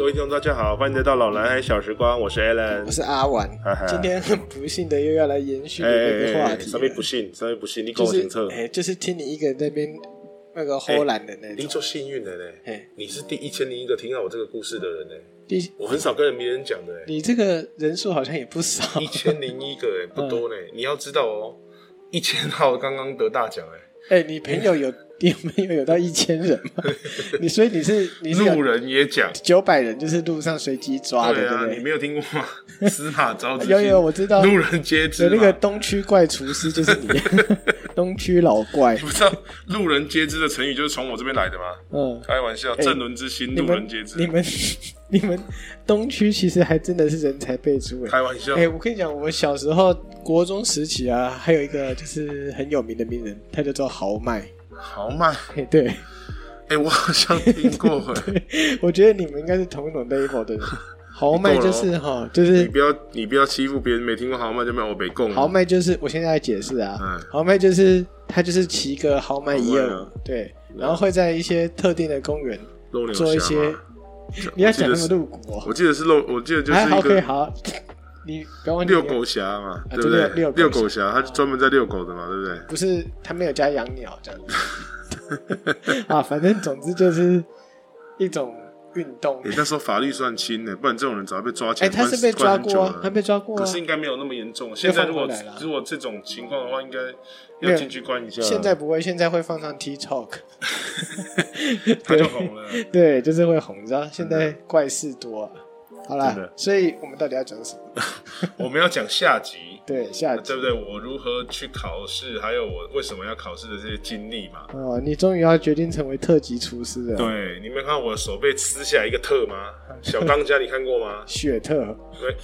各位听众，大家好，欢迎来到老男孩小时光，我是 Alan，我是阿玩哈哈。今天很不幸的又要来延续哎那个话哎，题了，上面不幸，上面不幸，你跟就是我行测，哎，就是听你一个人在那边那个偷懒的那种。你做幸运的呢？哎，你是第一千零一个听到我这个故事的人呢，第我很少跟别人讲的，哎，你这个人数好像也不少。一，千零一个，哎，不多呢，你要知道哦，一千号刚刚得大奖，哎，哎，你朋友有你朋友有到一千人吗？你所以你是你是路人也讲，九百人，就是路上随机抓的，对啊，对不对？你没有听过吗？司马昭之有心有我知道路人皆知，有那个东区怪厨师就是你，东区老怪你，不知道路人皆知的成语就是从我这边来的吗？嗯。开玩笑，哎正伦之心，你路人皆知你。们你们东区其实还真的是人才辈出哎！开玩笑哎、，我跟你讲，我小时候国中时期啊，还有一个就是很有名的名人，他叫做豪迈。豪迈，对，哎，我好像听过，哎我觉得你们应该是同一种 level 的人。豪迈就是哈，就是你不要你不要欺负别人，没听过豪迈就没有我北贡。豪迈就是我现在来解释啊，嗯。豪迈就是他就是骑个豪迈一二五豪迈啊，对，然后会在一些特定的公园做一些你要讲那么露骨哦。我记得是露，我记得就是还好一 OK 个好，你不要忘记遛狗侠嘛，对不对？遛遛狗侠，他专门在遛狗的嘛，对不对？不是他没有加养鸟这样子 啊，反正总之就是一种运动。你那时候法律算轻的，不然这种人早就被抓起哎、来。他是被抓过他被抓过啊可。是应该没有那么严重。现在如果如果这种情况的话，应该要进去关一下。现在不会，现在会放上 TikTok，他就红了。对，就是会红，你知道现在怪事多、啊。好啦真的，所以我们到底要讲什么？我们要讲下集。对，下集对不对？我如何去考试，还有我为什么要考试的这些经历嘛？哦，你终于要决定成为特级厨师了。，对，你没有看到我的手被撕下来一个特吗？小当家你看过吗？雪特对，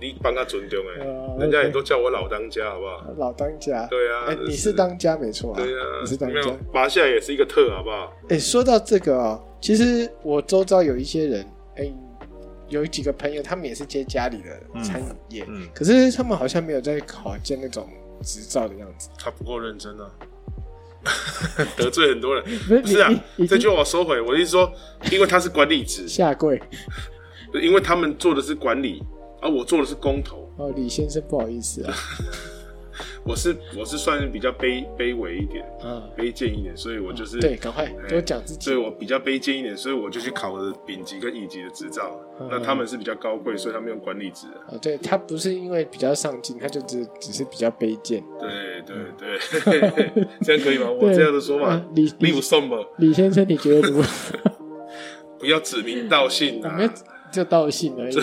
你帮他尊重哎哦，人家也都叫我老当家，好不好？老当家。对啊哎、你是是当家没错啊。对啊，你是当家。拔下来也是一个特，好不好？哎、说到这个啊，其实我周遭有一些人，哎、有几个朋友，他们也是接家里的餐饮业，嗯可是他们好像没有在考建那种执照的样子。他不够认真啊，得罪很多人。不是不是啊这句话我收回。我意思说，因为他是管理职，下跪 因为他们做的是管理，而我做的是工头。哦，李先生，不好意思啊，我是我是算是比较卑卑微一点，啊，卑贱一点，所以我就是对，赶快哎多讲自己所以。我比较卑贱一点，所以我就去考了丙级跟乙级的执照。嗯那他们是比较高贵，所以他们用管理职。哦，对他不是因为比较上进，他就只只是比较卑贱。对对对，这样可以吗？我对这样的说法啊，李你有送吗？李先生，你觉得如何？不要指名道姓啊！就道姓而已。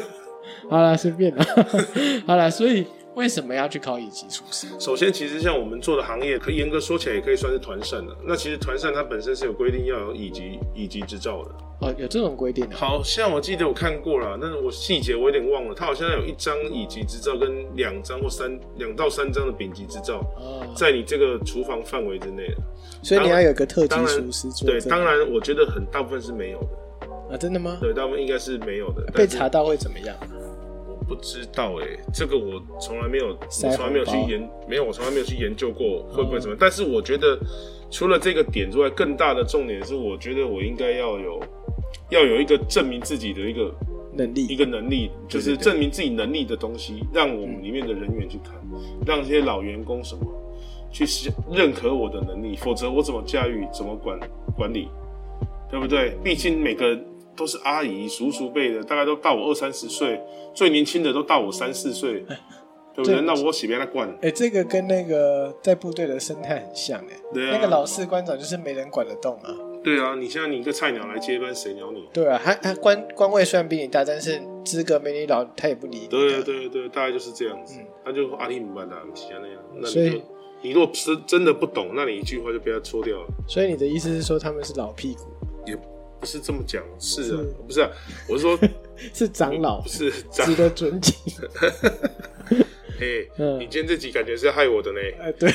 好了，随便了。好了，所以为什么要去考乙级厨师？首先，其实像我们做的行业，可以严格说起来，也可以算是团膳的。那其实团膳它本身是有规定要有乙级乙级执照的。哦，有这种规定啊？好像我记得我看过了，但是我细节我有点忘了。它好像有一张乙级执照跟两张或三两到三张的丙级执照，哦，在你这个厨房范围之内的。所以你要有个特级厨师做对，当然我觉得很大部分是没有的，啊，真的吗？对，大部分应该是没有的。被查到会怎么样？我不知道哎、这个我从来没有，我从来没有去研，没有，我从来没有去研究过会不会怎么样。但是我觉得，除了这个点之外，更大的重点是，我觉得我应该要有，要有一个证明自己的一个能力一个能力，就是证明自己能力的东西，让我们里面的人员去看，让这些老员工什么去认可我的能力，否则我怎么驾驭，怎么管管理，对不对？毕竟每个人都是阿姨、叔叔辈的，大概都大我二三十岁，最年轻的都大我三四岁，对不对？那我洗别他管，哎、这个跟那个在部队的生态很像哎、对啊那个老士官长就是没人管得动啊。对啊，你现在你一个菜鸟来接班，谁鸟你？对啊，他他官官位虽然比你大，但是资格没你老，他也不理你。对对对，大概就是这样子。嗯他就阿里姆班达其他那样，那所以你就你如果是真的不懂，那你一句话就被他戳掉了。所以你的意思是说他们是老屁股，也不是这么讲，是啊是，不是啊？我是说，是长老不，是长值，得尊敬。嘿，嗯你今天这集感觉是害我的呢。哎，对，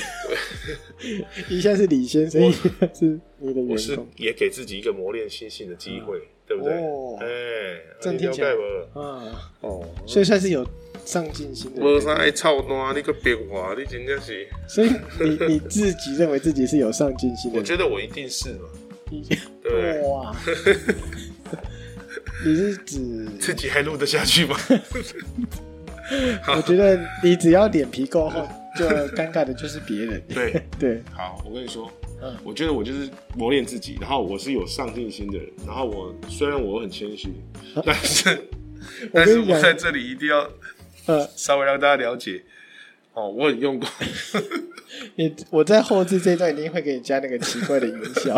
一下是李先生，一下是你的我是。也给自己一个磨练心性的机会，对不对？哦哎，这样听起来不？啊，哦，所以算是有上进心的。无啥爱操蛋，你个变化，你真的是，所以你你自己认为自己是有上进心的？我觉得我一定是嘛，你对？哇，你是指？自己还录得下去吗？我觉得你只要脸皮够厚，就尴尬的就是别人。对 对，好，我跟你说，嗯我觉得我就是磨练自己，然后我是有上进心的人，然后我虽然我很谦虚，但是但是我在这里一定要呃，稍微让大家了解，哦，我很用功。你我在后置这段一定会给你加那个奇怪的音效。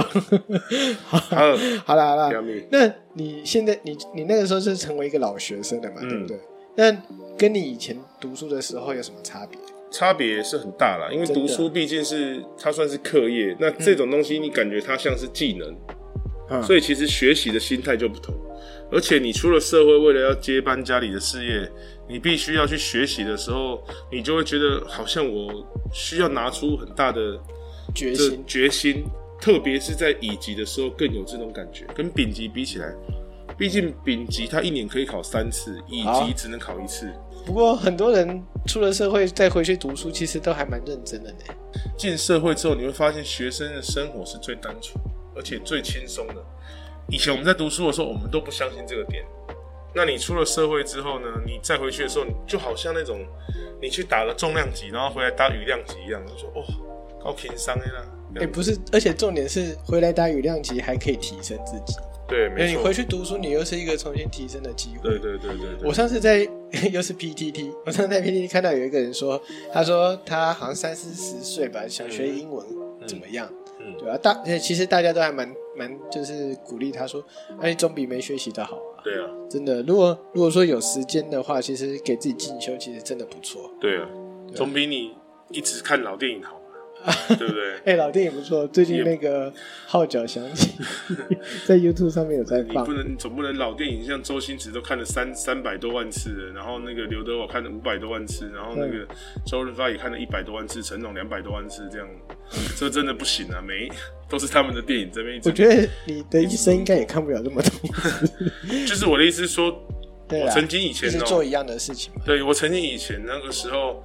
好，好，好了好了杨，幂，那你现在你你那个时候是成为一个老学生了嘛，嗯对不对？那跟你以前读书的时候有什么差别？差别是很大啦，因为读书毕竟是它算是课业，那这种东西你感觉它像是技能，嗯所以其实学习的心态就不同。而且你出了社会，为了要接班家里的事业，你必须要去学习的时候，你就会觉得好像我需要拿出很大的决心决心，特别是在乙级的时候更有这种感觉，跟丙级比起来，毕竟丙级他一年可以考三次，乙级只能考一次。不过很多人出了社会再回去读书，其实都还蛮认真的呢。进社会之后，你会发现学生的生活是最单纯，而且最轻松的。以前我们在读书的时候，我们都不相信这个点。那你出了社会之后呢？你再回去的时候，你就好像那种你去打了重量级，然后回来打羽量级一样，就说哦，高情商的啦。哎、不是，而且重点是回来打羽量级还可以提升自己，对，没错你。回去读书，你又是一个重新提升的机会。对对对对对。我上次在 又是 PTT，我上次在 PTT 看到有一个人说，他说他好像三四十岁吧，想学英文怎么样？嗯对啊，大呃其实大家都还蛮蛮就是鼓励他说，哎，总比没学习的好啊。对啊，真的，如果如果说有时间的话，其实给自己进修，其实真的不错。对啊，总比你一直看老电影好嘛，对不对？哎、老电影不错，最近那个《号角响起》在 YouTube 上面有在放你不。能，你总不能老电影像周星驰都看了三三百多万次了，然后那个刘德华看了五百多万次，然后那个周润发也看了一百多万次，成龙两百多万次，这样，这真的不行啊！每都是他们的电影这边我觉得你的一生应该也看不了这么多，就是我的意思说，对曾经以前哦、做一样的事情嘛。对我曾经以前那个时候，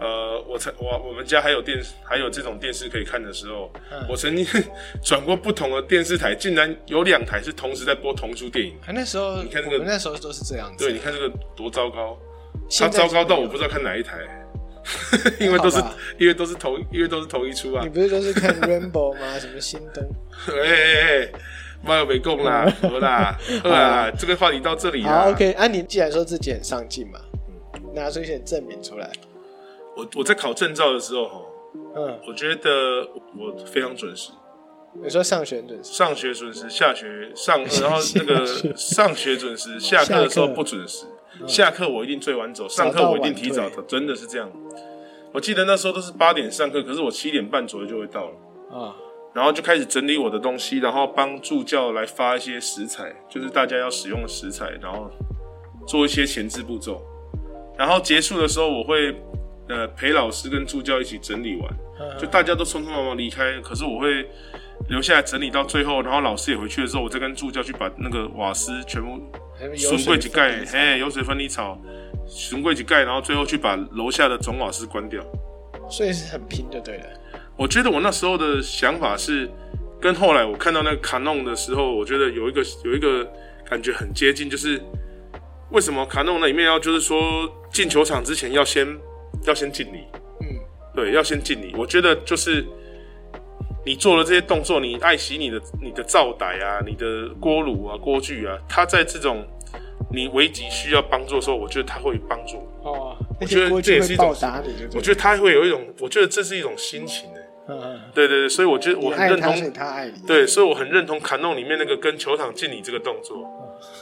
呃，我曾我我们家还有电还有这种电视可以看的时候，嗯我曾经 转过不同的电视台，竟然有两台是同时在播同出电影。啊，那时候你看这个那时候都是这样子。对，你看这个多糟糕，它糟糕到我不知道看哪一台，因为都是因为都是同因为都是同一出啊你。不是都是看 Rainbow 吗？什么新灯？哎哎哎，妈有没供啦，好啦，好啦，这个话题到这里啦。好，OK。啊，你既然说自己很上进嘛，拿出一些证明出来。我我在考证照的时候哈，嗯，我觉得我非常准时。你说上学很准时，上学准时，下学上，然后那个 上学准时，下课的时候不准时。下课我一定最晚走，上课我一定提早走，真的是这样。我记得那时候都是八点上课，可是我七点半左右就会到了，啊，然后就开始整理我的东西，然后帮助教来发一些食材，就是大家要使用的食材，然后做一些前置步骤。然后结束的时候，我会呃陪老师跟助教一起整理完，嗯就大家都匆匆忙忙离开，可是我会留下来整理到最后，然后老师也回去的时候，我再跟助教去把那个瓦斯全部有笋柜几盖，嘿，油水分离槽，笋柜几盖，然后最后去把楼下的总瓦斯关掉。所以是很拼就对了。我觉得我那时候的想法是，跟后来我看到那个卡弄的时候，我觉得有一个有一个感觉很接近，就是为什么卡弄那里面要就是说进球场之前要先要先敬礼，嗯，对，要先敬礼。我觉得就是你做了这些动作，你爱惜你的你的灶台啊，你的锅炉啊、锅具啊，它在这种你危急需要帮助的时候，我觉得它会帮助你。哦，我觉得这也是一种去会报答你就对了，我觉得它会有一种，我觉得这是一种心情的。嗯嗯，对对对，所以我觉得我很认同，他爱你。对，所以我很认同卡弄里面那个跟球场敬礼这个动作。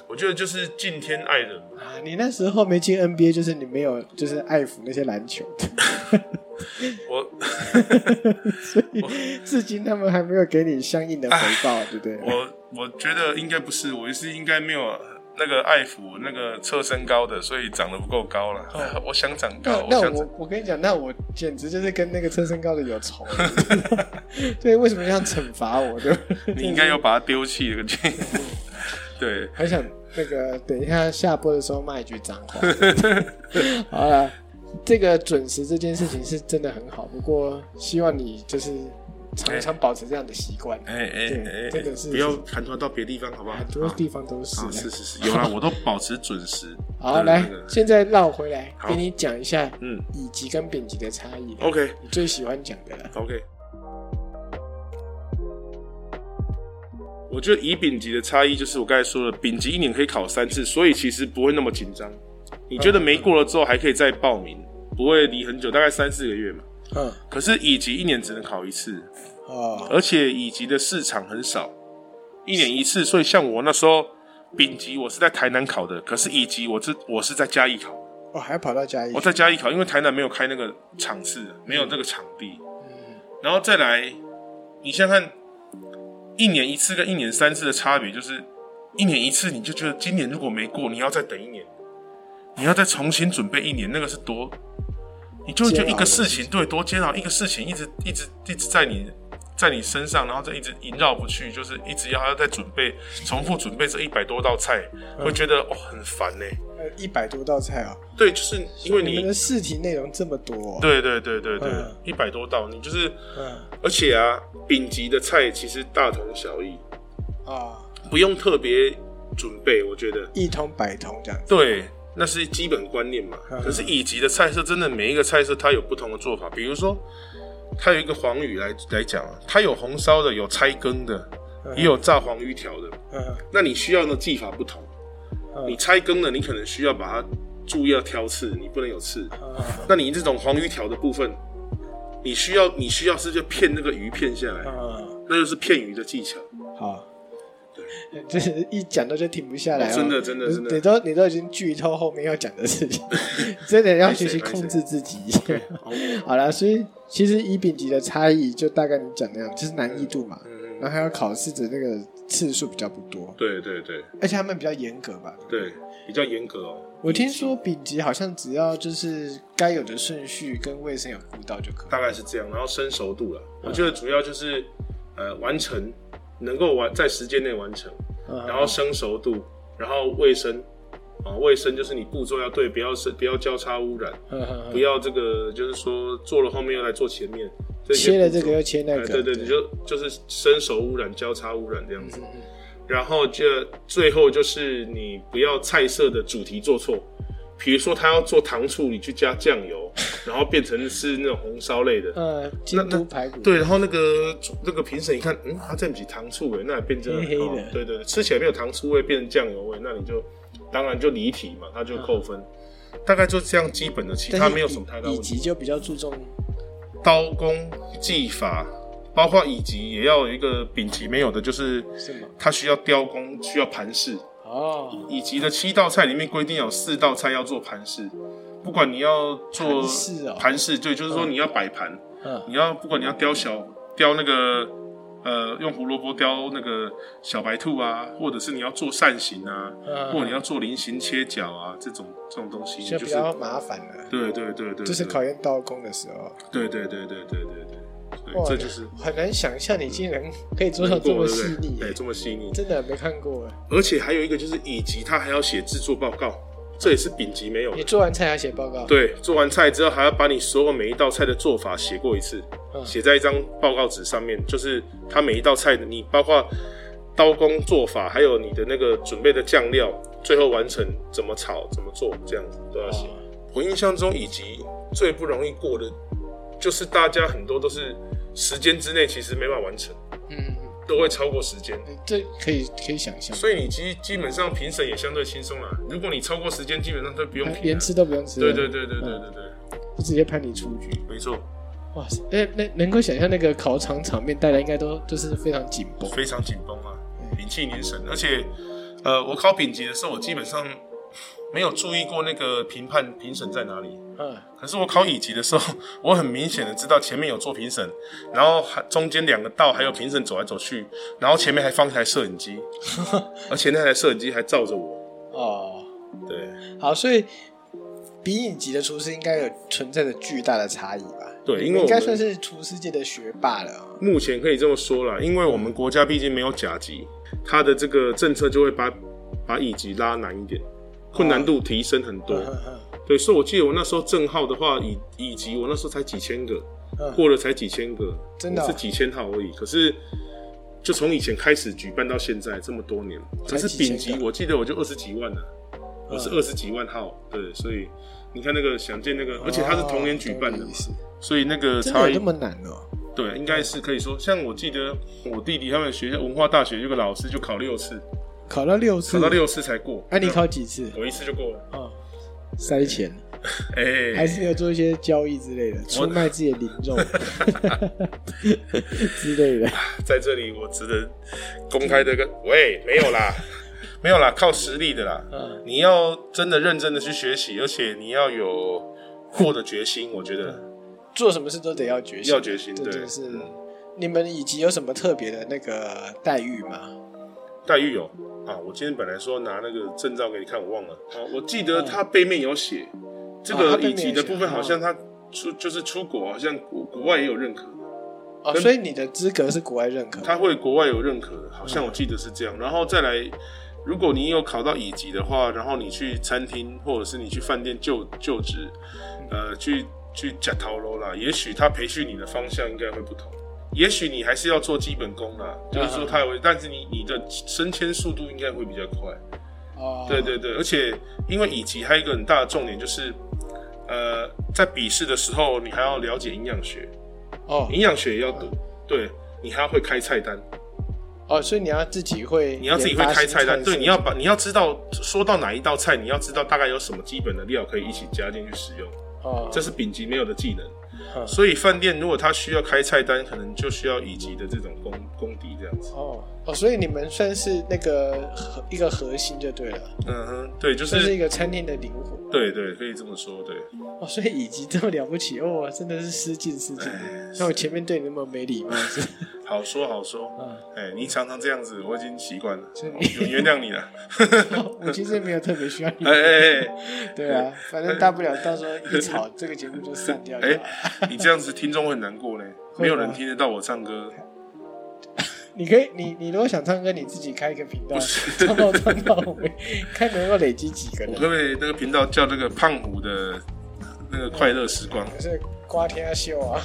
我觉得就是敬天爱人你那时候没进 NBA，就是你没有就是爱抚那些篮球 的，我至今他们还没有给你相应的回报，对不对？我我觉得应该不是，我是应该没有那个爱抚那个测身高的，所以长得不够高了。我想长高，那我我跟你讲，那我简直就是跟那个车身高的有仇。对，为什么要惩罚我？对吧，你应该要把它丢弃了。对，很想那个等一下下播的时候骂一句脏话。好了，这个准时这件事情是真的很好，不过希望你就是常常保持这样的习惯。哎哎对哎，真的是不要韩团到别地方，好不好？很多地方都是啊，是是是，有啦，我都保持准时。好，来现在绕回来好给你讲一下嗯乙级跟丙级的差异。，OK 你最喜欢讲的了。OK。我觉得乙丙级的差异就是我刚才说的，丙级一年可以考三次，所以其实不会那么紧张。你觉得没过了之后还可以再报名，不会离很久，大概三四个月嘛。嗯，可是乙级一年只能考一次，哦，而且乙级的市场很少，一年一次，所以像我那时候丙级我是在台南考的，可是乙级我是我是在嘉义考，哦，还要跑到嘉义。我。在嘉义考，因为台南没有开那个场次，没有这个场地，嗯。然后再来，你想想看，一年一次跟一年三次的差别就是，一年一次你就觉得今年如果没过，你要再等一年，你要再重新准备一年，那个是多，你就会觉得一个事情对多煎熬，一个事情一直一直一直在你在你身上，然后再一直萦绕不去，就是一直要要再准备，重复准备这一百多道菜，会觉得哦很烦呢。呃，一百多道菜啊，对，就是因为你你们的试题内容这么多哦。对对对对对嗯，一百多道，你就是，嗯。而且啊，丙级的菜其实大同小异，啊，不用特别准备，我觉得。一通百通这样子。对，那是基本观念嘛。嗯可是乙级的菜色真的每一个菜色它有不同的做法，比如说，它有一个黄鱼来来讲啊，它有红烧的，有拆羹的，也有炸黄鱼条的，嗯那你需要的技法不同。嗯你拆羹的，你可能需要把它注意要挑刺，你不能有刺。嗯那你这种黄鱼条的部分，你需要你需要是就片那个鱼片下来，嗯，那就是片鱼的技巧。好。就是一讲到就停不下来、哦哦真的真的真的你都你都已经剧透后面要讲的事情，真的要学习控制自己。好 了，所以其实乙丙级的差异就大概你讲那样，就是难易度嘛，嗯然后还有考试的那个次数比较不多，对对对而且他们比较严格吧。对，比较严格哦。我听说丙级好像只要就是该有的顺序跟卫生有顾到就可以。大概是这样，然后生熟度了，我觉得主要就是呃完成，能够完在时间内完成，嗯然后生熟度，然后卫生。啊，卫生就是你步骤要对，不要是不要交叉污染，不要这个就是说做了后面又来做前面，切了这个又切那哎个，对对你，就就是生熟污染、交叉污染这样子。嗯然后就最后就是你不要菜色的主题做错，比如说他要做糖醋，你去加酱油，然后变成是那种红烧类的。呃，京都排骨，对，然后那个那个评审一看，嗯，他这不起糖醋味，那也变成黑黑的哦对对对，吃起来没有糖醋味，变成酱油味，那你就当然就离题嘛，他就扣分。大概就这样基本的，其他没有什么太大问题。以及就比较注重刀工技法，包括以及也要有一个丙级没有的，就是什么？它需要雕工，需要盘饰。哦，以及的七道菜里面规定有四道菜要做盘饰，不管你要做盘饰哦盘饰对，就是说你要摆盘，嗯。你要不管你要雕小雕那个呃用胡萝卜雕那个小白兔啊，或者是你要做扇形啊，嗯。或者你要做菱形切角啊，这种这种东西就比较麻烦了，对对对对，就是考验刀工的时候，对对对对对对对，这就是很难想象你竟然可以做到这么细腻对，这么细腻。真的没看过耶。而且还有一个就是以及，他还要写制作报告，这也是丙级没有的你。做完菜要写报告，对，做完菜之后还要把你所有每一道菜的做法写过一次，嗯写在一张报告纸上面，就是他每一道菜的你包括刀工做法，还有你的那个准备的酱料，最后完成怎么炒、怎么做，这样子都要写。哦我印象中以及最不容易过的，就是大家很多都是时间之内其实没办法完成，嗯，都会超过时间。嗯这可以可以想象，所以你基基本上评审也相对轻松啦。如果你超过时间，基本上都不用。连吃都不用吃，对对对对对对对，就直接判你出局。没错，哇塞，那那能够想象那个考场场面，大家应该都就是非常紧绷。非常紧绷啊，屏气凝神。而且，呃，我考丙级的时候，我基本上没有注意过那个评判评审在哪里。嗯，可是我考乙级的时候，我很明显的知道前面有做评审，然后还中间两个道还有评审走来走去，然后前面还放一台摄影机，而且那台摄影机还照着我。哦，对好，所以比乙级的厨师应该有存在着巨大的差异吧？对，应该因为应该算是厨师界的学霸了啊、目前可以这么说了，因为我们国家毕竟没有甲级，它的这个政策就会把把乙级拉难一点，困难度提升很多。嗯对，所以我记得我那时候正号的话，以以及我那时候才几千个，嗯过了才几千个，真的哦是几千号而已。可是就从以前开始举办到现在这么多年，可是丙级我记得我就二十几万了，我是嗯二十几万号，对，所以你看那个想见那个，而且他是同年举办的所以那个差异那么难哦？对，应该是可以说，像我记得我弟弟他们学校文化大学有个老师就考六次，考到六次，考到六次才过。哎、你考几次？我一次就过了。哦，塞钱，哎、还是要做一些交易之类的，出卖自己的灵肉 之类的。在这里我值得公开的跟喂，没有啦，没有啦，靠实力的啦。嗯你要真的认真的去学习，而且你要有过的决心，我觉得做什么事都得要决心，要决心。对，是。你们以及有什么特别的那个待遇吗？待遇有啊，我今天本来说拿那个证照给你看，我忘了。啊，我记得它背面有写，这个乙级的部分好像它出就是出国，好像国国外也有认可的。哦，所以你的资格是国外认可的。他会国外有认可的，好像我记得是这样。然后再来，如果你有考到乙级的话，然后你去餐厅或者是你去饭店就就职，呃，去去假逃楼啦，也许他培训你的方向应该会不同。也许你还是要做基本功啦，就是说他有，但是你你的升迁速度应该会比较快。哦，对对对，而且因为乙级还有一个很大的重点就是，呃，在笔试的时候你还要了解营养学，哦。营养学也要读，对你还要会开菜单。哦，所以你要自己会，你要自己会开菜单，对，你要要把你要知道说到哪一道菜，你要知道大概有什么基本的料可以一起加进去使用，哦，这是丙级没有的技能。嗯所以饭店如果他需要开菜单，可能就需要乙级的这种功功底这样子。哦哦，所以你们算是那个核一个核心就对了，嗯哼，对，就算是一个餐厅的灵魂。对对，可以这么说，对。哦，所以乙级这么了不起哦，真的是失敬失敬。那我前面对你那么没礼貌是？好说好说，嗯，哎，你常常这样子，我已经习惯了，我原谅你了。我其实没有特别需要你 哎。哎哎 对啊，反正大不了到时候一吵，这个节目就散掉了。哎，你这样子听众会很难过呢，没有人听得到我唱歌。你可以，你你如果想唱歌，你自己开一个频道，唱到唱到尾，看能够累积几个人。我可不可以那个频道叫这个胖虎的那个快乐时光？可是瓜天秀啊，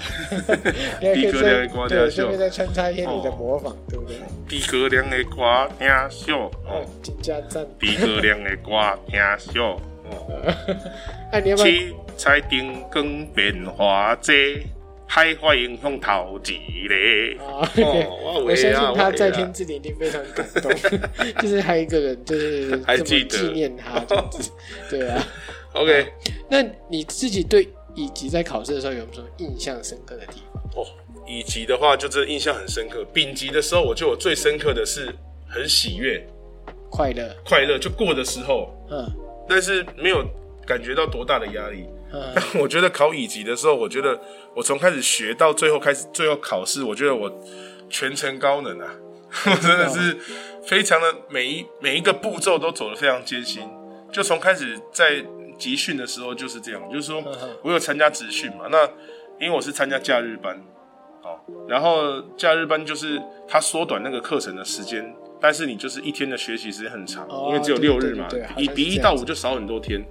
逼格再亮的瓜天对，秀顺便再穿插一些你的模仿，对不对？逼格亮的歌听秀，哦哦，，金家赞。逼格亮的歌听秀，哦，哎，你要不要？七彩灯光变化济，海花影响头一个。啊，哦我我相信他在天之灵一定非常感动，就是还有一个人就是还记得纪念他 对啊。OK，那你自己对乙级在考试的时候有什么印象深刻的地方？哦，乙级的话就真的印象很深刻。丙级的时候，我就我最深刻的是很喜悦、快乐，快乐，就过的时候，嗯但是没有感觉到多大的压力。嗯，但我觉得考乙级的时候，我觉得我从开始学到最后开始最后考试，我觉得我全程高能啊！我真的是非常的每一每一个步骤都走得非常艰辛。就从开始在集训的时候就是这样，就是说我有参加集训嘛，那因为我是参加假日班，好，然后假日班就是它缩短那个课程的时间，但是你就是一天的学习时间很长，哦因为只有六日嘛比比一到五就少很多天。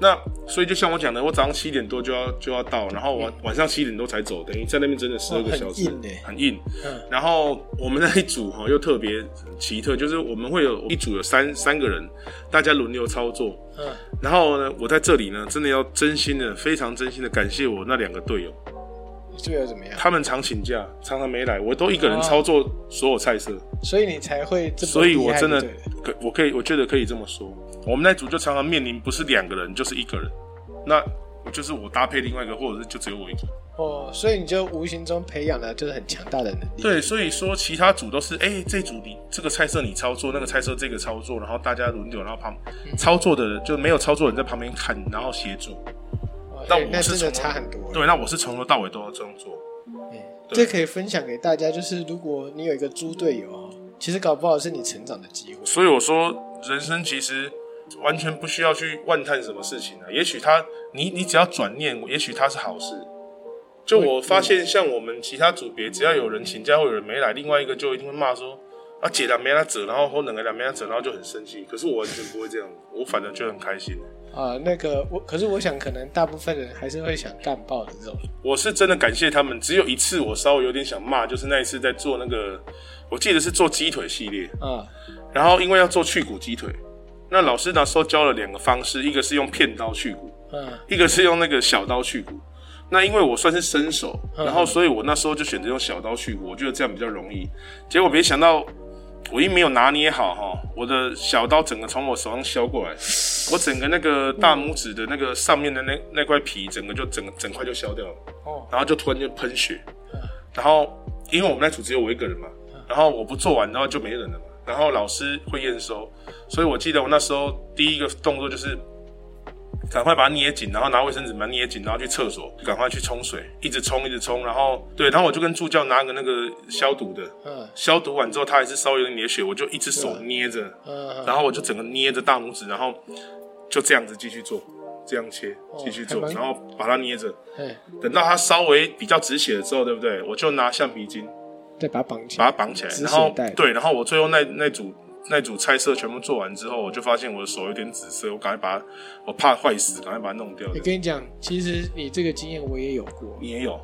那所以就像我讲的，我早上七点多就要就要到，然后晚晚上七点多才走，等于在那边真的十二个小时，硬欸很硬。嗯然后我们那一组哈又特别奇特，就是我们会有一组有三三个人，大家轮流操作。嗯，然后呢，我在这里呢，真的要真心的、非常真心的感谢我那两个队友，队友怎么样？他们常请假，常常没来，我都一个人哦操作所有菜色。所以你才会这么所以我真的可我可以，我觉得可以这么说，我们那组就常常面临不是两个人就是一个人，那我就是我搭配另外一个，或者是就只有我一个。哦，所以你就无形中培养了就是很强大的能力。对，所以说其他组都是，哎、这组你这个菜色你操作，那个菜色这个操作，然后大家轮流，然后旁操作的人就没有操作人在旁边看，然后协助。哦，那哎那真的我是从差很多。对，那我是从头到尾都要这样做。嗯对这可以分享给大家，就是如果你有一个猪队友哦，其实搞不好是你成长的机会。所以我说，人生其实完全不需要去万叹什么事情啊。也许他，你你只要转念，也许他是好事。就我发现，像我们其他组别，只要有人请假或有人没来，另外一个就一定会骂说啊，姐俩没来折，然后或两个俩没来折，然后就很生气。可是我完全不会这样，我反正就很开心。啊，那个我，可是我想，可能大部分人还是会想干爆的这种。我是真的感谢他们，只有一次我稍微有点想骂，就是那一次在做那个，我记得是做鸡腿系列啊，然后因为要做去骨鸡腿，那老师那时候教了两个方式，一个是用片刀去骨，嗯一个是用那个小刀去骨。那因为我算是新手，然后所以我那时候就选择用小刀去骨，我觉得这样比较容易。结果没想到。我一没有拿捏好哈，我的小刀整个从我手上削过来，我整个那个大拇指的那个上面的那那块皮，整个就整个整块就削掉了，哦，然后就突然就喷血，然后因为我们那组只有我一个人嘛，然后我不做完，然后就没人了嘛，然后老师会验收，所以我记得我那时候第一个动作就是。赶快把它捏紧，然后拿卫生纸把它捏紧，然后去厕所，赶快去冲水，一直冲，一直冲，然后对，然后我就跟助教拿个那个消毒的，嗯消毒完之后，它还是稍微有点血，我就一只手捏着，嗯，然后我就整个捏着大拇指，然后就这样子继续做，这样切，继续做，然后把它捏着，哎，等到它稍微比较止血了之后，对不对？我就拿橡皮筋再把它绑起来，把它绑起来，然后对，然后我最后那那组那组菜色全部做完之后，我就发现我的手有点紫色，我赶快把它，我怕坏死，赶快把它弄掉我。跟你讲，其实你这个经验我也有过，你也有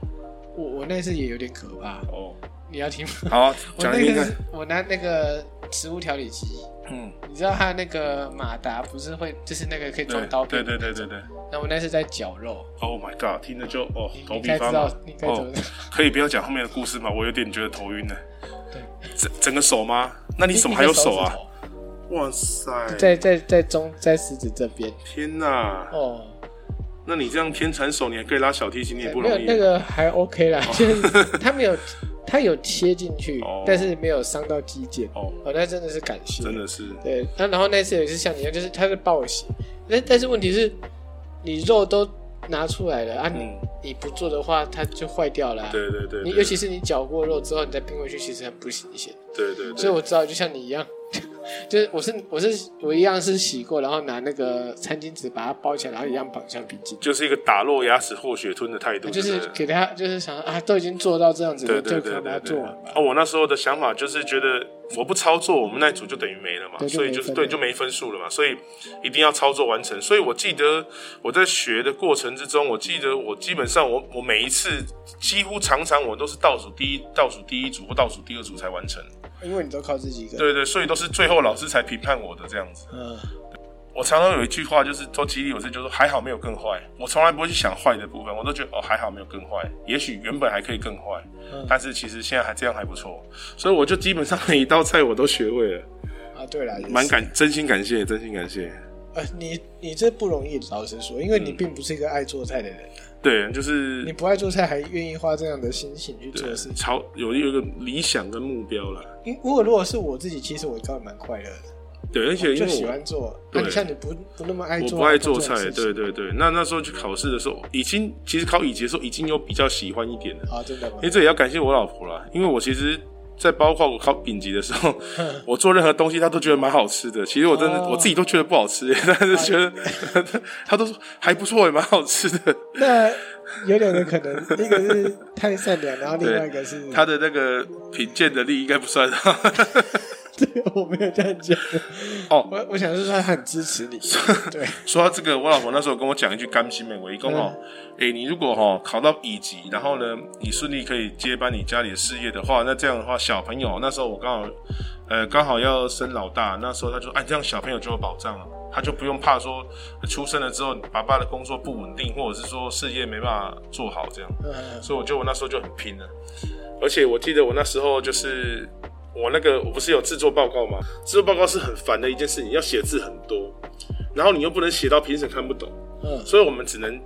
我我那次也有点可怕，哦，你要听吗？好啊，我讲一个。我拿那个食物调理机，嗯，你知道它那个马达不是会，就是那个可以装刀对片，对对对对对。那我那是在绞肉，Oh my god！听着就哦头皮发麻。哦可以不要讲后面的故事吗？我有点觉得头晕呢。对，整整个手吗？那你一手还有手啊？哇塞！在在在中在食指这边天哪！哦，那你这样偏缠手，你还可以拉小提琴，你也不容易。没有那个还 OK 啦，就是他没有他有切进去哦，但是没有伤到肌腱，哦，哦，那真的是感谢，真的是。对，那然后那次也是像你一样，就是他是暴血，但但是问题是，你肉都拿出来了啊，你、嗯。你不做的话，它就坏掉了啊、对对对，你尤其是你绞过肉之后，你再冰回去，其实很不新鲜。对对对，所以我知道，就像你一样，就是我是我是我一样是洗过，然后拿那个餐巾纸把它包起来，然后一样绑橡皮筋，就是一个打落牙齿或血吞的态度，就是对给他就是想啊，都已经做到这样子了，对对就把它对对对。做。哦，我那时候的想法就是觉得我不操作，我们那一组就等于没了嘛，所以就是对就没分数了嘛，所以一定要操作完成。所以我记得我在学的过程之中，我记得我基本上我我每一次几乎常常我都是倒数第一、倒数第一组或倒数第二组才完成。因为你都靠自己一个人。对对，所以都是最后老师才评判我的这样子。嗯，我常常有一句话就是都激励我自己，就是说还好没有更坏。我从来不会去想坏的部分，我都觉得哦还好没有更坏，也许原本还可以更坏，嗯但是其实现在还这样还不错。所以我就基本上每一道菜我都学会了，啊，对了，蛮感真心感谢，真心感谢。呃，你你这不容易，老实说，因为你并不是一个爱做菜的人，对，就是你不爱做菜还愿意花这样的心情去做事情。朝有有一个理想跟目标啦。因如果如果是我自己，其实我刚蛮快乐的，对，而且因就喜为我欢做。你像你不不那么爱做，我不爱做菜，对对对。那那时候去考试的时候，已经其实考乙级的时候已经有比较喜欢一点了。啊，真的吗因为？这也要感谢我老婆啦，因为我其实，在包括我考丙级的时候，我做任何东西他都觉得蛮好吃的。其实我真的、哦我自己都觉得不好吃，但是觉得他都说还不错，也蛮好吃的。那有两个可能，一个是太善良，然后另外一个是 他的那个品鉴能力应该不算我没有这样讲。哦我我想是说他很支持你，对，说到这个，我老婆那时候跟我讲一句甘心美我一共哦，哎、你如果哈、考到乙级，然后呢，你顺利可以接班你家里的事业的话，那这样的话，小朋友那时候我刚好，呃，刚好要生老大，那时候他就哎，这样小朋友就有保障了，他就不用怕说出生了之后爸爸的工作不稳定，或者是说事业没办法做好这样。嗯，所以我觉得我那时候就很拼了，而且我记得我那时候就是我那个我不是有制作报告吗？制作报告是很烦的一件事情，要写字很多，然后你又不能写到评审看不懂，嗯所以我们只能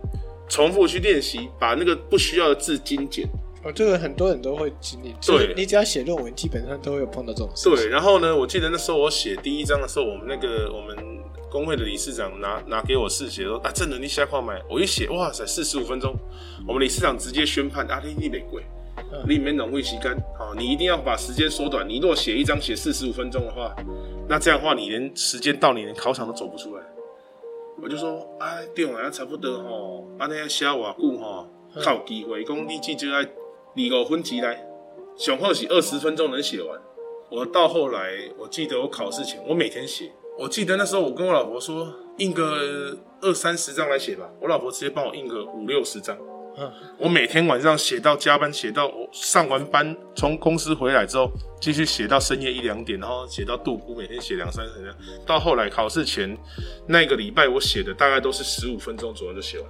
重复去练习，把那个不需要的字精简。哦，这个很多人都会经历，对你只要写论文，基本上都会有碰到这种事情。对，然后呢，我记得那时候我写第一章的时候，我们那个我们工会的理事长拿拿给我试写说啊，正能力下矿买，我一写哇塞，四十五分钟，我们理事长直接宣判啊，你你没贵。里面农会吸干，好，你一定要把时间缩短。你如果写一张写四十五分钟的话，那这样的话，你连时间到，你连考场都走不出来。我就说，哎，对啊，差不多吼，安尼写偌久吼，较有机会。讲你至少爱二五分之内，上好是二十分钟能写完。我到后来，我记得我考试前，我每天写。我记得那时候我跟我老婆说，印个二三十张来写吧，我老婆直接帮我印个五六十张。嗯，我每天晚上写到加班，写到我上完班从公司回来之后，继续写到深夜一两点，然后写到度孤，每天写两三十张。到后来考试前那个礼拜，我写的大概都是十五分钟左右就写完。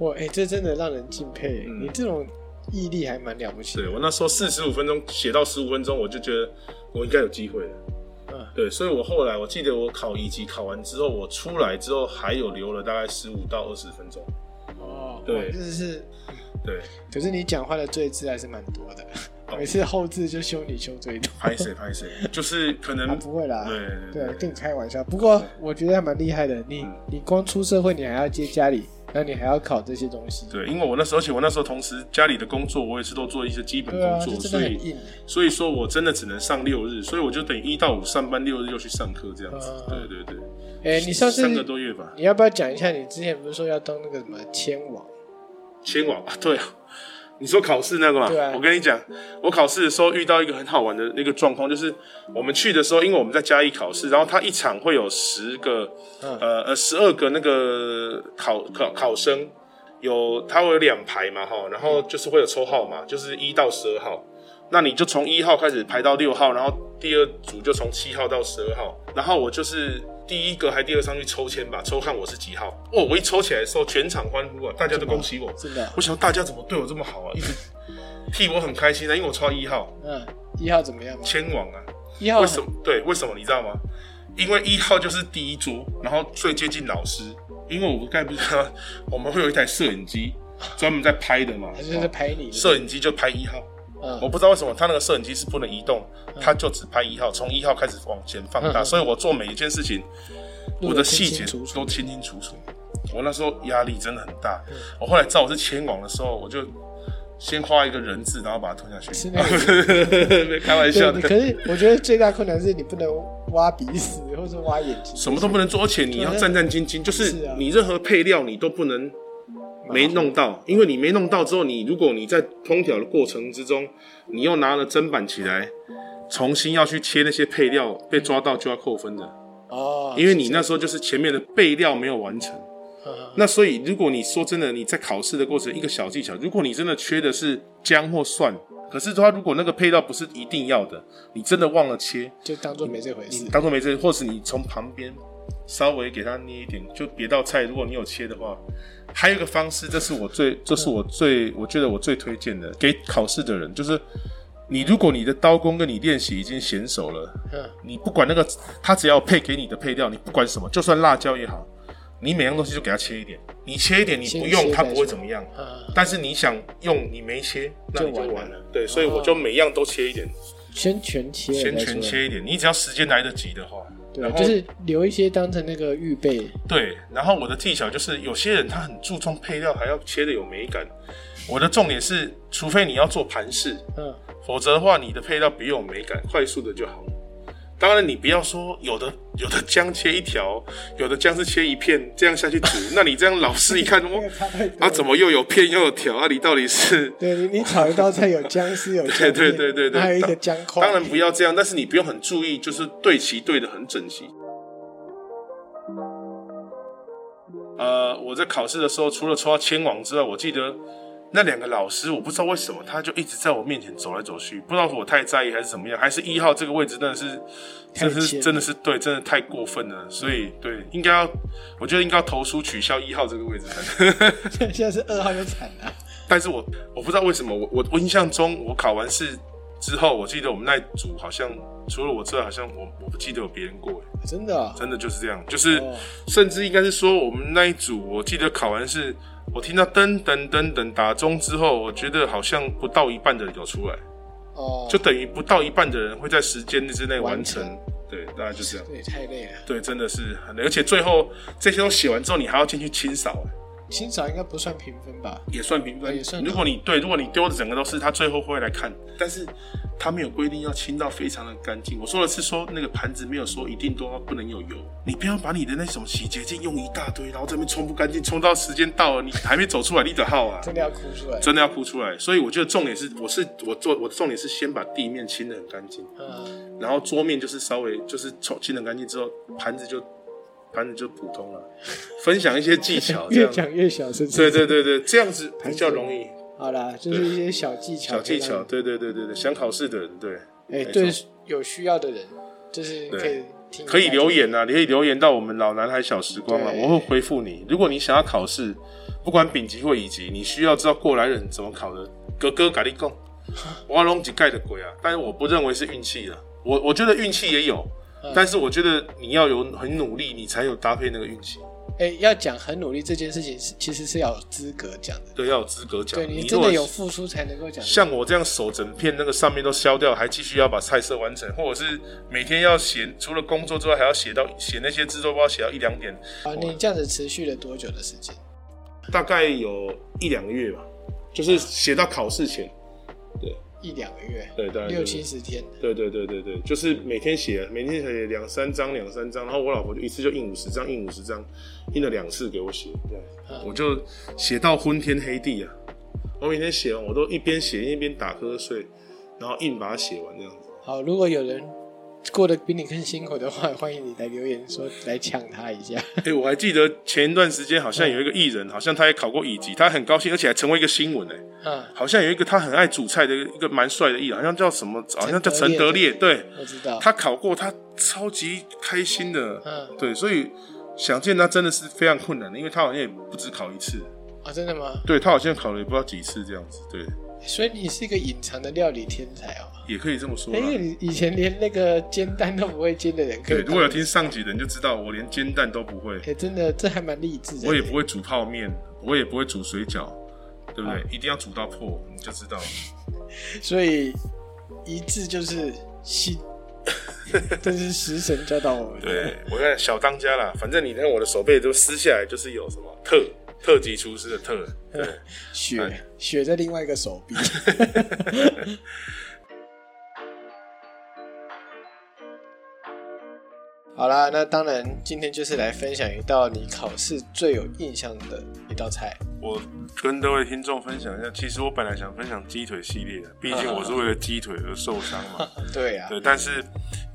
哇，哎、这真的让人敬佩。嗯你这种毅力还蛮了不起的。对我那时候四十五分钟写到十五分钟，我就觉得我应该有机会了。嗯，对，所以我后来我记得我考乙级考完之后，我出来之后还有留了大概十五到二十分钟。哦，对。哇真的是。对，可是你讲话的罪字还是蛮多的，哦。每次后字就修你修最多。拍谁拍谁，就是可能 啊，不会啦，对对对跟你开玩笑。不过我觉得还蛮厉害的，你嗯。你光出社会，你还要接家里，然后你还要考这些东西，对，因为我那时候，而且我那时候同时家里的工作，我也是都做一些基本工作，所以。所以说我真的只能上六日，所以我就等于一到五上班，六日又去上课这样子。嗯对对对，哎，你上次三个多月吧，你要不要讲一下？你之前不是说要当那个什么签网？签网啊，对啊。你说考试那个嘛？对。啊我跟你讲，我考试的时候遇到一个很好玩的那个状况，就是我们去的时候，因为我们在嘉义考试，然后他一场会有十个，嗯。呃呃十二个那个考考考生，有他会有两排嘛哈，然后就是会有抽号码，就是一到十二号，那你就从一号开始排到六号，然后第二组就从七号到十二号，然后我就是第一个还第二上去抽签吧，抽看我是几号。哦，我一抽起来的时候，全场欢呼啊，大家都恭喜我。真的啊？我想大家怎么对我这么好啊，一直替我很开心啊，因为我抽到一号嗯，一号怎么样吗？签王啊。一号为什么？对，为什么你知道吗？因为一号就是第一桌，然后最接近老师。因为我刚才不是说我们会有一台摄影机专门在拍的嘛，还是在拍你？摄影机就拍一号。我嗯，不知道为什么他那个摄影机是不能移动，他就只拍一号，从一号开始往前放大，所以我做每一件事情，我的细节都清清楚楚。我那时候压力真的很大，嗯。我后来知道我是签网的时候，我就先画一个人字，然后把它吞下去。是那个没 开玩笑，的，可是我觉得最大困难是你不能挖鼻屎或者挖眼睛，什么都不能做，而且你要战战兢兢，就是你任何配料你都不能没弄到，因为你没弄到之后，你如果你在烹调的过程之中，你又拿了砧板起来，重新要去切那些配料，被抓到就要扣分的，哦，因为你那时候就是前面的备料没有完成。嗯那所以，如果你说真的，你在考试的过程一个小技巧，如果你真的缺的是姜或蒜，可是它如果那个配料不是一定要的，你真的忘了切，就当做没这回事。当做没这，或是你从旁边稍微给它捏一点，就别道菜，如果你有切的话，还有一个方式，这是我最，这是我最，我觉得我最推荐的，给考试的人，就是你如果你的刀工跟你练习已经娴熟了，嗯，你不管那个，他只要配给你的配料，你不管什么，就算辣椒也好，你每样东西就给它切一点，你切一点，你不用它不会怎么样。嗯，但是你想用，你没切，那你就就完了。对，所以我就每样都切一点，先全切了先，全切一点。你只要时间来得及的话，就是留一些当成那个预备。对，然后我的技巧就是，有些人他很注重配料，还要切的有美感。我的重点是，除非你要做盘式，嗯，否则的话，你的配料别有美感，快速的就好。当然，你不要说有的有的姜切一条，有的姜是切一片，这样下去煮，那你这样老师一看，那我个差太多啊怎么又有片又有条啊？你到底是？对你，你炒一道菜有姜丝，有姜对片对对对，还有一个姜块。当然不要这样，但是你不用很注意，就是对齐对的很整齐。呃，我在考试的时候，除了抽到千网之外，我记得那两个老师，我不知道为什么，他就一直在我面前走来走去，不知道是我太在意还是怎么样，还是一号这个位置真的是，真的是真的是对，真的太过分了，所以对，应该要，我觉得应该要投书取消一号这个位置。现在是二号就惨了。但是我我不知道为什么，我我我印象中，我考完试之后，我记得我们那一组好像除了我之外，好像我我不记得有别人过，哎真的啊、真的就是这样，就是、哦甚至应该是说我们那一组，我记得考完试，我听到噔噔噔噔打钟之后，我觉得好像不到一半的人有出来，哦，就等于不到一半的人会在时间之内完成，完对，大概就这样。这也太累了。对，真的是很累，而且最后这些都写完之后，你还要进去清扫，哎清扫应该不算评分吧？也算评分。也算如果你对，如果你丢的整个都是，他最后会来看，但是他没有规定要清到非常的干净。我说的是说那个盘子没有说一定都要不能有油，你不要把你的那种洗洁精用一大堆，然后这边冲不干净，冲到时间到了，你还没走出来，你的号啊，真的要哭出来。真的要哭出来。所以我觉得重点是，我是我做我的重点是先把地面清的很干净，嗯，然后桌面就是稍微就是冲清的干净之后，盘子就盘子就普通了。分享一些技巧，越讲越小声。对对对对，这样子比较容易。好啦，就是一些小技巧。小技巧，对对对对对，想考试的人，对。哎，对，有需要的人，就是可以可以留言啊，你可以留言到我们老男孩小时光啊，我会回复你。如果你想要考试，不管丙级或乙级，你需要知道过来人怎么考的，哥哥咖喱贡，挖龙几盖的鬼啊！但是我不认为是运气的，我我觉得运气也有，但是我觉得你要有很努力，你才有搭配那个运气。哎，要讲很努力这件事情是其实是要有资格讲的。对，要有资格讲。对你真的有付出才能够讲。像我这样手整片那个上面都消掉，还继续要把菜色完成，或者是每天要写，除了工作之外还要写到写那些制作包，写到一两点。啊，你这样子持续了多久的时间？大概有一两个月吧，就是写到考试前。对。一两个月，对大概，六七十天，对对对对对，就是每天写，每天写两三张两三张，然后我老婆就一次就印五十张，印五十张，印了两次给我写，对，我就写到昏天黑地啊！我每天写完，我都一边写一边打瞌睡，然后硬把它写完这样子。好，如果有人。过得比你更辛苦的话，欢迎你来留言说来抢他一下。哎，我还记得前一段时间好像有一个艺人，好像他也考过乙级，他很高兴，而且还成为一个新闻哎。嗯，好像有一个他很爱煮菜的一个蛮帅的艺人，好像叫什么？好像叫陈德烈。对，我知道。他考过，他超级开心的。嗯，对，所以想见他真的是非常困难的，因为他好像也不止考一次。啊，真的吗？对他好像考了也不知道几次这样子。对。所以你是一个隐藏的料理天才哦，也可以这么说。因为你以前连那个煎蛋都不会煎的人，对，如果有听上集的人就知道，我连煎蛋都不会。哎，真的，这还蛮励志的。我也不会煮泡面，我也不会煮水饺，对不对？一定要煮到破，你就知道。所以一致就是心，这是食神教导我们。对我看小当家啦，反正你看我的手背都撕下来，就是有什么特。特级厨师的特，血血 在另外一个手臂。好啦，那当然，今天就是来分享一道你考试最有印象的一道菜。我跟各位听众分享一下，其实我本来想分享鸡腿系列的，毕竟我是为了鸡腿而受伤嘛。对呀。对，但是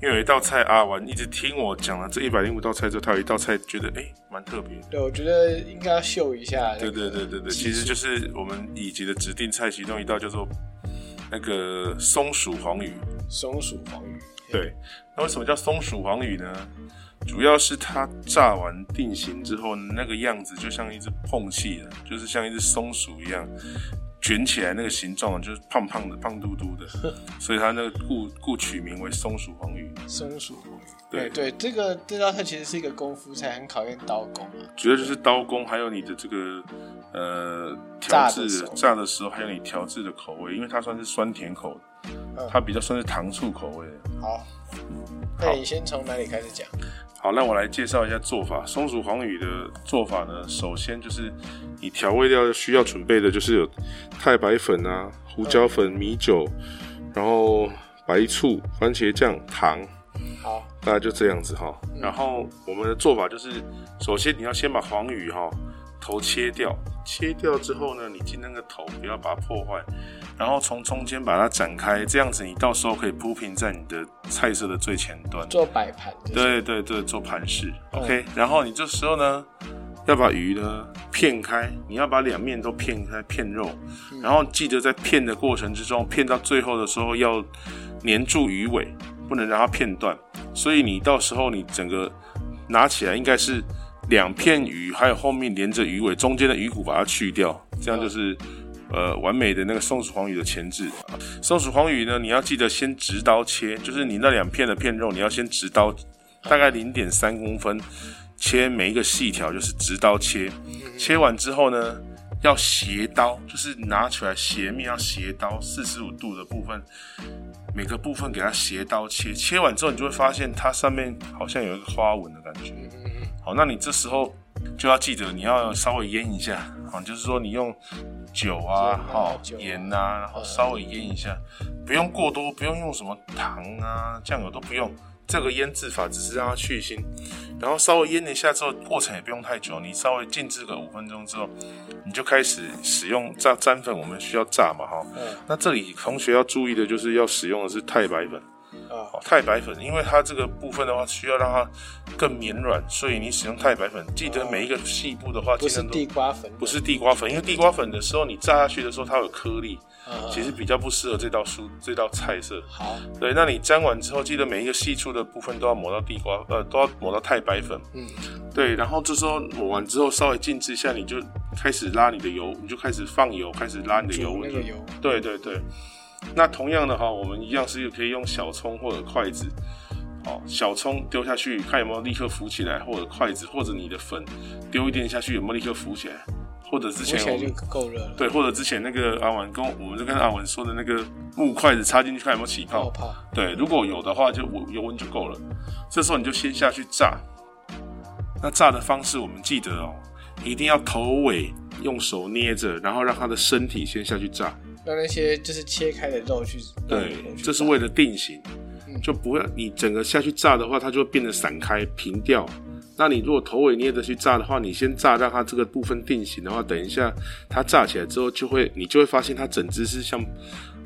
因为有一道菜阿完一直听我讲了这一百零五道菜之后，他有一道菜觉得哎蛮特别。对，我觉得应该要秀一下。对对对对对，其实就是我们乙级的指定菜其中一道叫做那个松鼠黄鱼。松鼠黄鱼。对，那为什么叫松鼠黄鱼呢？主要是它炸完定型之后，那个样子就像一只碰气的，就是像一只松鼠一样卷起来，那个形状就是胖胖的、胖嘟嘟的，所以它那个故故取名为松鼠黄鱼。松鼠黄鱼，对对，这个这道菜其实是一个功夫菜，很考验刀工啊。主要就是刀工，还有你的这个呃调制炸的时候，还有你调制的口味，因为它算是酸甜口的。它比较算是糖醋口味的。好，那你先从哪里开始讲？好，那我来介绍一下做法。松鼠黄鱼的做法呢，首先就是你调味料需要准备的就是有太白粉啊、胡椒粉、米酒，然后白醋、番茄酱、糖。好，大概就这样子哈。然后我们的做法就是，首先你要先把黄鱼哈。头切掉，切掉之后呢，你进那个头，不要把它破坏，然后从中间把它展开，这样子你到时候可以铺平在你的菜色的最前端，做摆盘。对对对，做盘式。OK，然后你这时候呢，要把鱼呢片开，你要把两面都片开片肉，然后记得在片的过程之中，片到最后的时候要粘住鱼尾，不能让它片断。所以你到时候你整个拿起来应该是。两片鱼，还有后面连着鱼尾，中间的鱼骨把它去掉，这样就是呃完美的那个松鼠黄鱼的前置。松鼠黄鱼呢，你要记得先直刀切，就是你那两片的片肉，你要先直刀，大概零点三公分，切每一个细条，就是直刀切。切完之后呢，要斜刀，就是拿出来斜面要斜刀，四十五度的部分，每个部分给它斜刀切。切完之后，你就会发现它上面好像有一个花纹的感觉。好，那你这时候就要记得，你要稍微腌一下，啊，就是说你用酒啊，哈，盐啊，然后稍微腌一下，不用过多，不用用什么糖啊、酱油都不用，这个腌制法只是让它去腥，然后稍微腌一下之后，过程也不用太久，你稍微静置个五分钟之后，你就开始使用炸粘粉，我们需要炸嘛，哈，那这里同学要注意的就是要使用的是太白粉。啊。哦，太白粉，因为它这个部分的话需要让它更绵软，所以你使用太白粉，记得每一个细部的话，不是地瓜粉，不是地瓜粉，因为地瓜粉的时候你炸下去的时候它有颗粒，啊其实比较不适合这道蔬这道菜色。好，对，那你沾完之后，记得每一个细处的部分都要抹到地瓜，呃，都要抹到太白粉。嗯，对，然后这时候抹完之后，稍微静置一下，你就开始拉你的油，你就开始放油，开始拉你的油温对对对，那同样的哈，我们一样是可以用小葱或者筷子，好，小葱丢下去，看有没有立刻浮起来，或者筷子或者你的粉丢一点下去，有没有立刻浮起来，或者之前我们够热了，对，或者之前那个阿文跟我们就跟阿文说的那个木筷子插进去看有没有起泡，泡泡，对，如果有的话就油油温就够了，这时候你就先下去炸。那炸的方式我们记得哦，一定要头尾用手捏着，然后让它的身体先下去炸。让那些就是切开的肉去，对这是为了定型，嗯就不会你整个下去炸的话，它就会变得散开平掉。那你如果头尾捏着去炸的话，你先炸让它这个部分定型的话，等一下它炸起来之后，就会你就会发现它整只是像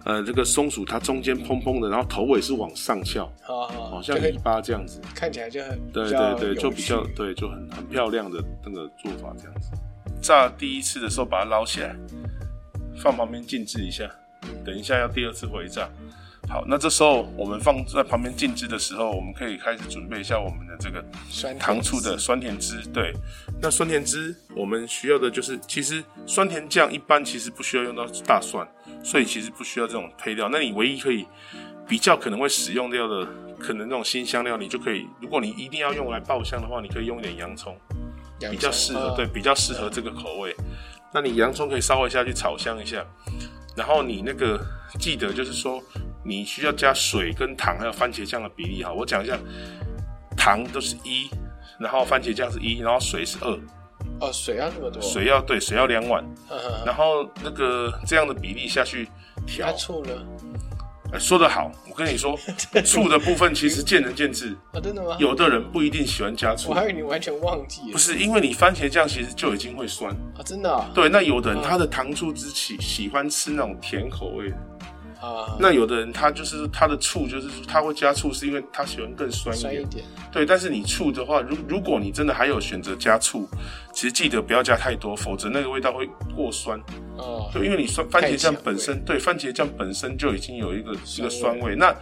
呃这个松鼠，它中间蓬蓬的，然后头尾是往上翘，好好，好像尾巴这样子。看起来就很对对对，就比较趣对，就很很漂亮的那个做法这样子。炸第一次的时候把它捞起来，放旁边静置一下，等一下要第二次回炸。好，那这时候我们放在旁边静置的时候，我们可以开始准备一下我们的这个酸糖醋的酸甜汁。对，那酸甜汁我们需要的就是，其实酸甜酱一般其实不需要用到大蒜，所以其实不需要这种配料。那你唯一可以比较可能会使用掉的，可能那种新香料，你就可以，如果你一定要用来爆香的话，你可以用一点洋葱，洋比较适合，啊对，比较适合这个口味。那你洋葱可以稍微下去炒香一下，然后你那个记得就是说，你需要加水跟糖还有番茄酱的比例哈。我讲一下，糖都是一，然后番茄酱是一，然后水是二，哦，水要那么多，水要对水要两碗，呵呵呵，然后那个这样的比例下去调加。醋呢？呃说得好，我跟你说，醋的部分其实见仁见智，啊，真的吗？有的人不一定喜欢加醋我，还以为你完全忘记了不是因为你番茄酱其实就已经会酸。啊，真的啊对，那有的人他的糖醋之喜喜欢吃那种甜口味的，啊，那有的人他就是他的醋就是他会加醋，是因为他喜欢更酸一点。一点，对，但是你醋的话，如如果你真的还有选择加醋，其实记得不要加太多，否则那个味道会过酸。哦，就因为你酸番茄酱本身，对番茄酱本身就已经有一个一个酸味酸味。那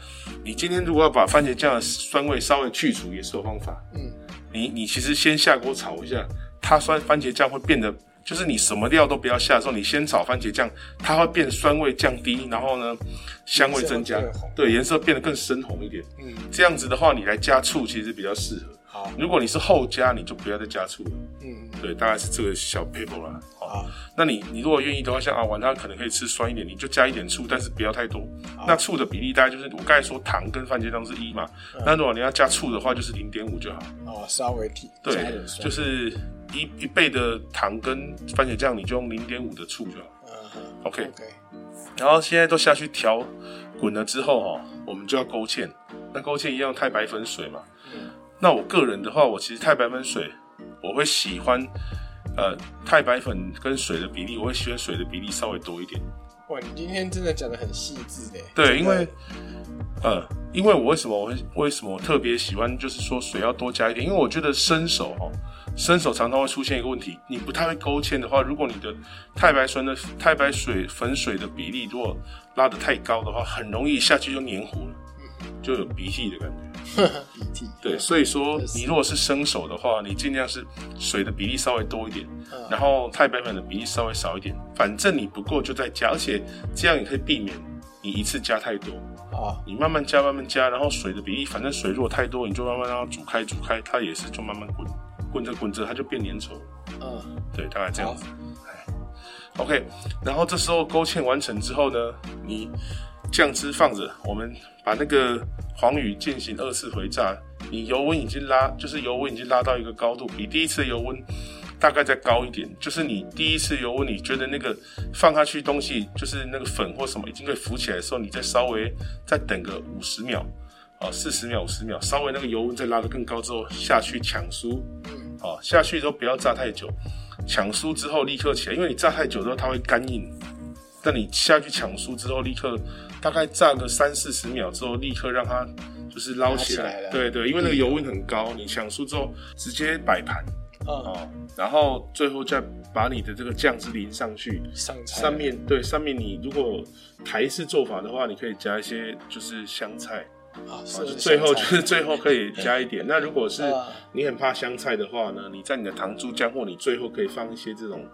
你今天如果要把番茄酱的酸味稍微去除，也是有方法。嗯，你你其实先下锅炒一下，它酸番茄酱会变得，就是你什么料都不要下的时候，你先炒番茄酱，它会变酸味降低，然后呢香味增加对颜色变得更深红一点。嗯，这样子的话，你来加醋其实比较适合。好，如果你是后加，你就不要再加醋了。嗯，对，大概是这个小 paper 啦。好，那你你如果愿意的话，像阿玩他可能可以吃酸一点，你就加一点醋，但是不要太多。那醋的比例大概就是我刚才说糖跟番茄酱是一嘛，那如果你要加醋的话，就是零点五就好。哦，稍微提对，就是一一倍的糖跟番茄酱，你就用零点五的醋就好。嗯哼 OK，，OK，然后现在都下去调滚了之后哈，我们就要勾芡。那勾芡一样太白粉水嘛。那我个人的话，我其实太白粉水我会喜欢，呃，太白粉跟水的比例，我会喜欢水的比例稍微多一点。哇，你今天真的讲的很细致诶，对，因为呃，因为我为什么我会为什么我特别喜欢，就是说水要多加一点，因为我觉得生手哦，生手常常会出现一个问题，你不太会勾芡的话，如果你的太白酸的太白水粉水的比例如果拉得太高的话，很容易下去就黏糊了，就有鼻涕的感觉。鼻涕，对，所以说你如果是生手的话，你尽量是水的比例稍微多一点，嗯。然后太白粉的比例稍微少一点，反正你不够就再加，而且这样也可以避免你一次加太多。好，你慢慢加，慢慢加，然后水的比例，反正水如果太多，你就慢慢让它煮开，煮开，它也是就慢慢滚，滚着滚着它就变粘稠。嗯，对，大概这样子。哎 OK，然后这时候勾芡完成之后呢，你酱汁放着，我们把那个黄鱼进行二次回炸。你油温已经拉，就是油温已经拉到一个高度，比第一次的油温大概再高一点。就是你第一次油温，你觉得那个放下去东西，就是那个粉或什么已经可以浮起来的时候，你再稍微再等个五十秒，啊，四十秒、五十秒，稍微那个油温再拉得更高之后下去抢酥，啊，下去之后不要炸太久。抢酥之后立刻起来，因为你炸太久之后它会干硬。但你下去抢酥之后，立刻大概炸个三四十秒之后，立刻让它就是捞起来，对对，因为那个油温很高，你抢出之后直接摆盘嗯，哦，然后最后再把你的这个酱汁淋上去，上面对上面你如果台式做法的话，你可以加一些就是香菜，啊，啊，是就最后就是最后可以加一点。那如果是啊你很怕香菜的话呢，你在你的糖醋酱或你最后可以放一些这种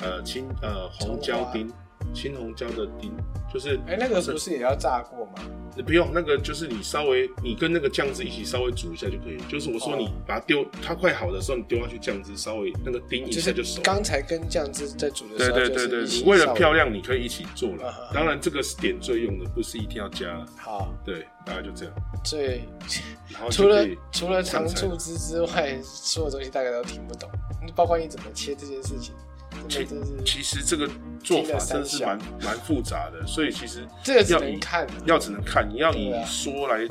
呃青呃红椒丁、青红椒的丁，就是哎，那个不是也要炸过吗？你不用那个，就是你稍微你跟那个酱汁一起稍微煮一下就可以。就是我说哦你把它丢，它快好的时候，你丢下去酱汁稍微那个丁一下就熟了。刚才跟酱汁在煮的时候，对对你为了漂亮，你可以一起做了。当然这个是点缀用的，不是一定要加。好，对，大概就这样。对 然后除了除了糖上菜醋汁之外，所有东西大概都听不懂，包括你怎么切这件事情，真的真是其实这个做法真的是蛮蛮复杂的，所以其实这个只能看啊。要只能看，你要以说来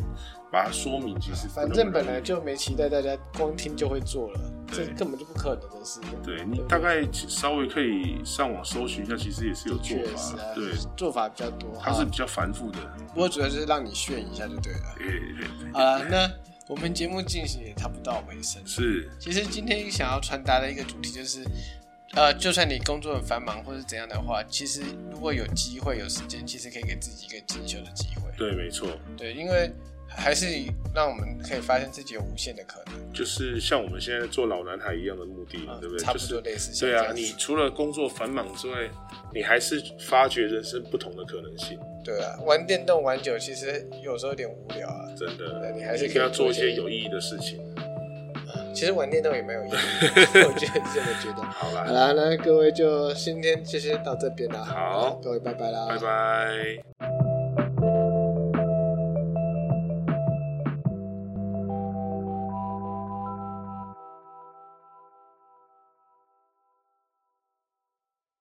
把它说明，其实反正本来就没期待大家光听就会做了，这根本就不可能的事。对你大概稍微可以上网搜寻一下，其实也是有做法对，做法比较多。它是比较繁复的。不过主要就是让你炫一下就对了。对对对，好了，那我们节目进行也差不多到尾声。是其实今天想要传达的一个主题就是，呃，就算你工作很繁忙或是怎样的话，其实如果有机会有时间，其实可以给自己一个进修的机会。对，没错，对，因为还是让我们可以发现自己有无限的可能。就是像我们现在做老男孩一样的目的，啊对不对？差不多类似像对啊，你除了工作繁忙之外，你还是发掘人生不同的可能性，对啊，玩电动玩久，其实有时候有点无聊啊。真的。你还是可以要做一些有意义的事情。其实玩电动也蛮有意义的，我觉得这么觉得。好啦，好啦，那各位就今天就先到这边啦。好各位拜拜啦，拜拜。